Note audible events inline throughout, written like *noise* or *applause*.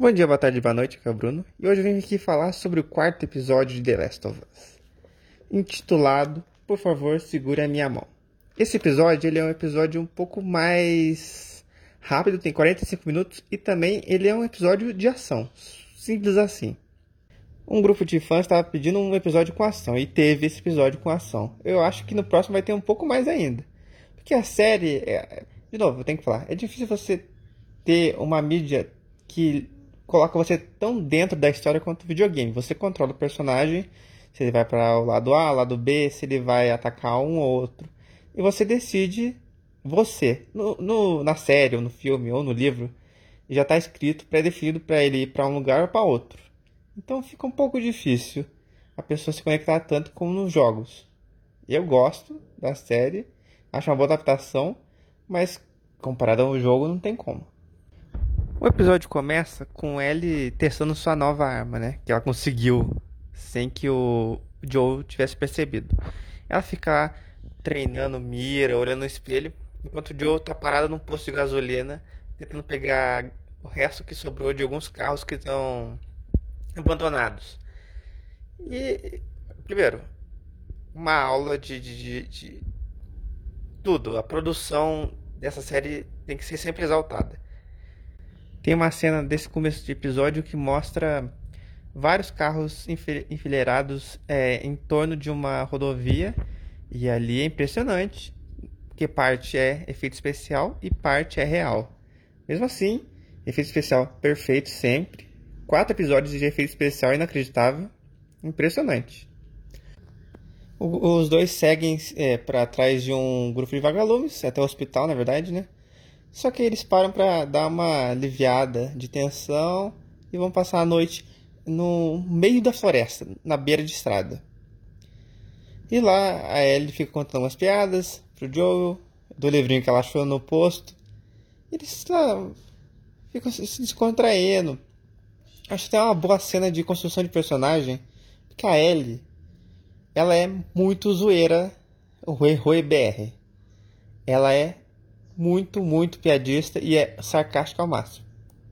Bom dia, boa tarde, boa noite, aqui é o Bruno. E hoje eu vim aqui falar sobre o quarto episódio de The Last of Us. Intitulado Por favor, segure a minha mão. Esse episódio ele é um episódio um pouco mais rápido, tem 45 minutos, e também ele é um episódio de ação. Simples assim. Um grupo de fãs estava pedindo um episódio com ação, e teve esse episódio com ação. Eu acho que no próximo vai ter um pouco mais ainda. Porque a série, é... de novo, eu tenho que falar, é difícil você ter uma mídia que coloca você tão dentro da história quanto o videogame. Você controla o personagem, se ele vai para o lado A, lado B, se ele vai atacar um ou outro. E você decide, você, no, no na série, ou no filme, ou no livro, já está escrito, pré-definido para ele ir para um lugar ou para outro. Então fica um pouco difícil a pessoa se conectar tanto como nos jogos. Eu gosto da série, acho uma boa adaptação, mas comparado ao jogo não tem como. O episódio começa com Ellie testando sua nova arma, né? Que ela conseguiu sem que o Joe tivesse percebido. Ela fica lá treinando mira, olhando no espelho, enquanto o Joe tá parado num posto de gasolina, tentando pegar o resto que sobrou de alguns carros que estão abandonados. E, primeiro, uma aula de, de, de, de tudo. A produção dessa série tem que ser sempre exaltada. Tem uma cena desse começo de episódio que mostra vários carros enfileirados é, em torno de uma rodovia e ali é impressionante que parte é efeito especial e parte é real. Mesmo assim, efeito especial perfeito sempre. Quatro episódios de efeito especial inacreditável, impressionante. O, os dois seguem é, para trás de um grupo de vagalumes até o hospital, na verdade, né? Só que eles param para dar uma aliviada de tensão e vão passar a noite no meio da floresta, na beira de estrada. E lá a Ellie fica contando umas piadas pro Joel, do livrinho que ela achou no posto. E eles lá ficam se descontraindo. Acho que tem uma boa cena de construção de personagem. Porque a Ellie, ela é muito zoeira, o Rui BR. Ela é muito, muito piadista e é sarcástica ao máximo.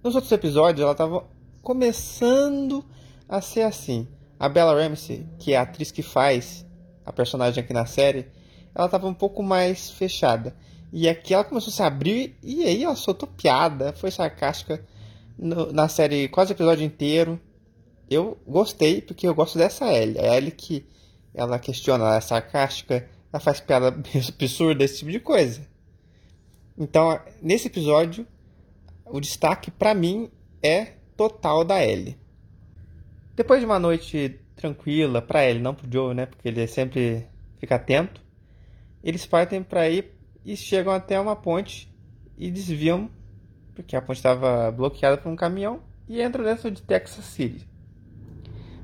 Nos outros episódios, ela estava começando a ser assim. A Bella Ramsey, que é a atriz que faz a personagem aqui na série, ela estava um pouco mais fechada. E aqui ela começou a se abrir e aí ela soltou piada, foi sarcástica no, na série quase o episódio inteiro. Eu gostei porque eu gosto dessa Ellie. A Ellie que ela questiona, ela é sarcástica, ela faz piada *laughs* absurda, esse tipo de coisa. Então, nesse episódio, o destaque para mim é total da Ellie. Depois de uma noite tranquila para Ellie, não pro Joe, né? Porque ele sempre fica atento. Eles partem para ir e chegam até uma ponte e desviam porque a ponte estava bloqueada por um caminhão e entram dentro de Texas City.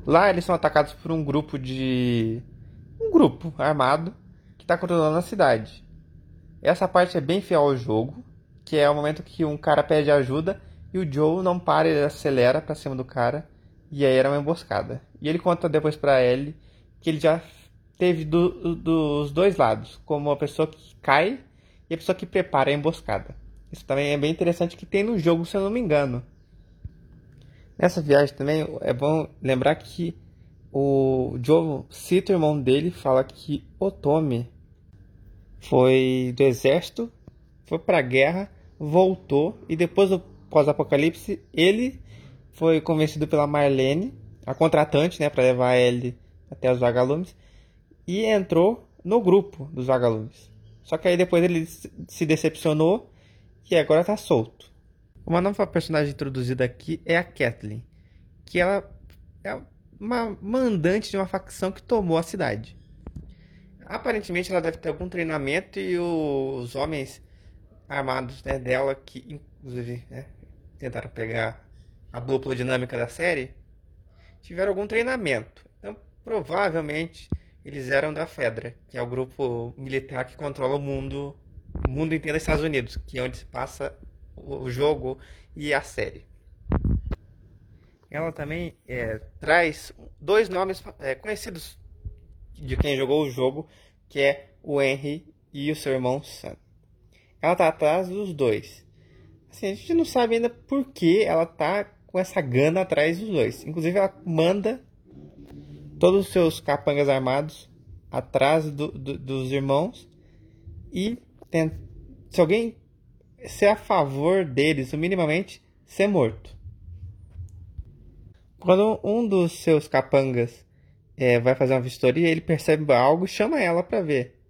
Lá eles são atacados por um grupo de um grupo armado que está controlando a cidade. Essa parte é bem fiel ao jogo, que é o momento que um cara pede ajuda e o Joe não para, ele acelera para cima do cara e aí era uma emboscada. E ele conta depois para Ellie que ele já teve do, dos dois lados, como a pessoa que cai e a pessoa que prepara a emboscada. Isso também é bem interessante que tem no jogo, se eu não me engano. Nessa viagem também é bom lembrar que o Joe cita o irmão dele, fala que o Tommy foi do exército, foi para a guerra, voltou e depois do pós-apocalipse ele foi convencido pela Marlene, a contratante, né, para levar ele até os vagalumes e entrou no grupo dos vagalumes. Só que aí depois ele se decepcionou e agora está solto. Uma nova personagem introduzida aqui é a Kathleen, que ela é uma mandante de uma facção que tomou a cidade. Aparentemente ela deve ter algum treinamento e os homens armados né, dela, que inclusive né, tentaram pegar a dupla dinâmica da série, tiveram algum treinamento. Então, provavelmente, eles eram da Fedra, que é o grupo militar que controla o mundo, o mundo inteiro dos Estados Unidos, que é onde se passa o jogo e a série. Ela também é, traz dois nomes é, conhecidos de quem jogou o jogo, que é o Henry e o seu irmão Sam. Ela tá atrás dos dois. Assim, a gente não sabe ainda por que ela tá com essa gana atrás dos dois. Inclusive, ela manda todos os seus capangas armados atrás do, do, dos irmãos e tenta, se alguém ser a favor deles, minimamente, ser morto. Quando um dos seus capangas é, vai fazer uma vistoria, ele percebe algo e chama ela para ver.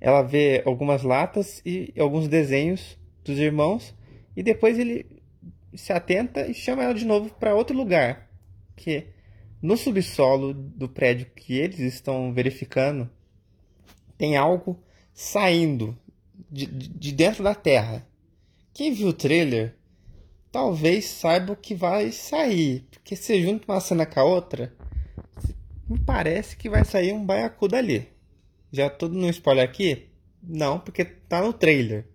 Ela vê algumas latas e alguns desenhos dos irmãos e depois ele se atenta e chama ela de novo para outro lugar, que no subsolo do prédio que eles estão verificando tem algo saindo de, de dentro da terra. Quem viu o trailer talvez saiba o que vai sair, porque se junta uma cena com a outra, me parece que vai sair um baiacu dali. Já todo no spoiler aqui? Não, porque tá no trailer.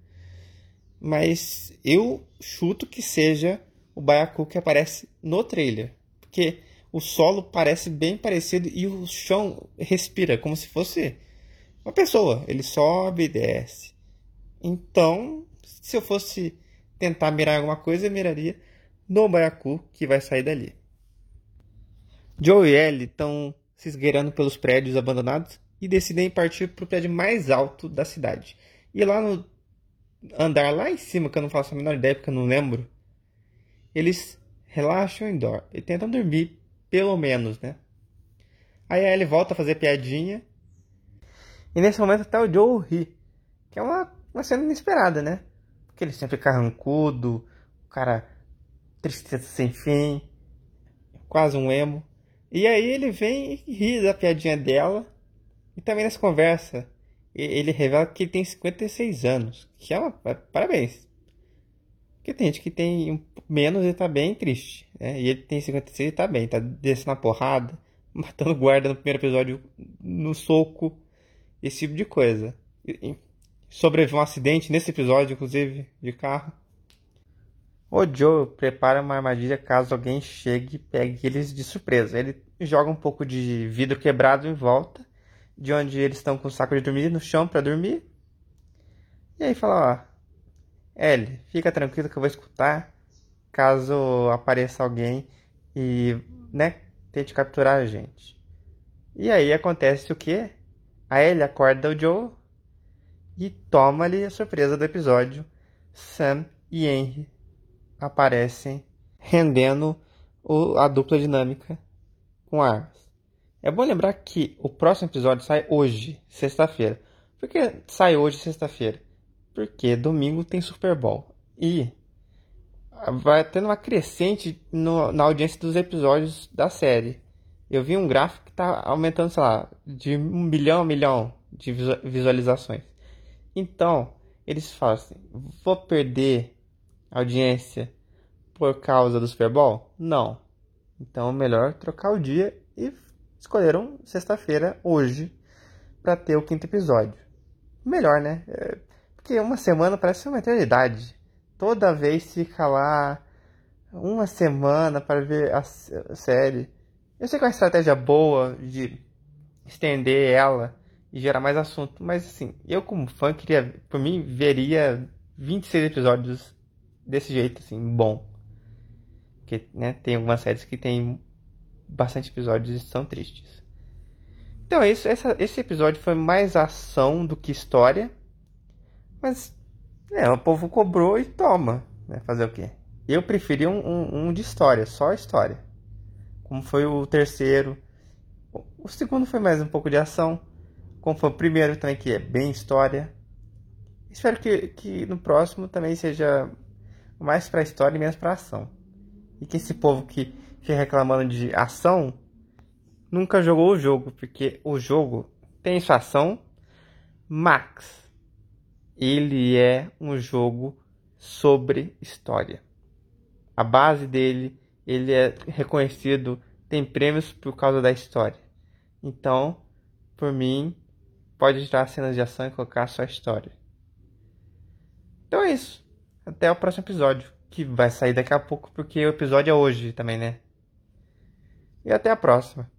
Mas eu chuto que seja o baiacu que aparece no trailer, porque o solo parece bem parecido e o chão respira como se fosse uma pessoa. Ele sobe e desce. Então, se eu fosse tentar mirar alguma coisa, eu miraria no baiacu que vai sair dali. Joe e Ellie estão se esgueirando pelos prédios abandonados e decidem partir para o prédio mais alto da cidade. E lá no andar lá em cima, que eu não faço a menor ideia porque eu não lembro, eles relaxam dormem, e tentam dormir, pelo menos, né? Aí a Ellie volta a fazer piadinha. E nesse momento até o Joe ri. Que é uma, uma cena inesperada, né? Porque ele sempre carrancudo, o cara tristeza sem fim, quase um emo. E aí ele vem e ri da piadinha dela. E também nessa conversa, ele revela que ele tem 56 anos. Que é uma. Parabéns. Porque tem gente que tem menos e tá bem triste. Né? E ele tem 56 e tá bem. Tá descendo a porrada, *laughs* matando guarda no primeiro episódio no soco. Esse tipo de coisa. Sobreviveu um acidente nesse episódio, inclusive, de carro. O Joe prepara uma armadilha caso alguém chegue e pegue eles de surpresa. Ele joga um pouco de vidro quebrado em volta, de onde eles estão com o saco de dormir no chão para dormir. E aí fala, ó, Ellie, fica tranquilo que eu vou escutar caso apareça alguém e, né, tente capturar a gente. E aí acontece o que? A Ellie acorda o Joe e toma-lhe a surpresa do episódio. Sam e Henry aparecem rendendo o, a dupla dinâmica com armas. É bom lembrar que o próximo episódio sai hoje, sexta-feira. Por que sai hoje, sexta-feira? Porque domingo tem Super Bowl. E vai tendo uma crescente no, na audiência dos episódios da série. Eu vi um gráfico que está aumentando, sei lá, de um milhão a milhão de visualizações. Então, eles falam assim: vou perder audiência por causa do Super Bowl? Não. Então, é melhor trocar o dia e escolheram sexta-feira, hoje, para ter o quinto episódio. Melhor, né? É, porque uma semana parece uma eternidade. Toda vez fica lá uma semana para ver a série. Eu sei que é uma estratégia boa de estender ela e gerar mais assunto. Mas assim, eu como fã queria, por mim, veria 26 episódios desse jeito, assim, bom. Porque, né, tem algumas séries que tem bastante episódios e são tristes. Então é isso, essa, esse episódio foi mais ação do que história. Mas, é, o povo cobrou e toma. Né, fazer o quê? Eu preferi um, um, um de história, só história. Como foi o terceiro. O segundo foi mais um pouco de ação como foi o primeiro também, que é bem história. Espero que, que no próximo também seja mais para história e menos para ação. E que esse povo que fica reclamando de ação nunca jogou o jogo, porque o jogo tem sua ação, Max. Ele é um jogo sobre história. A base dele, ele é reconhecido, tem prêmios por causa da história. Então, por mim, pode tirar cenas de ação e colocar só a história. Então é isso. Até o próximo episódio, que vai sair daqui a pouco, porque o episódio é hoje também, né? E até a próxima.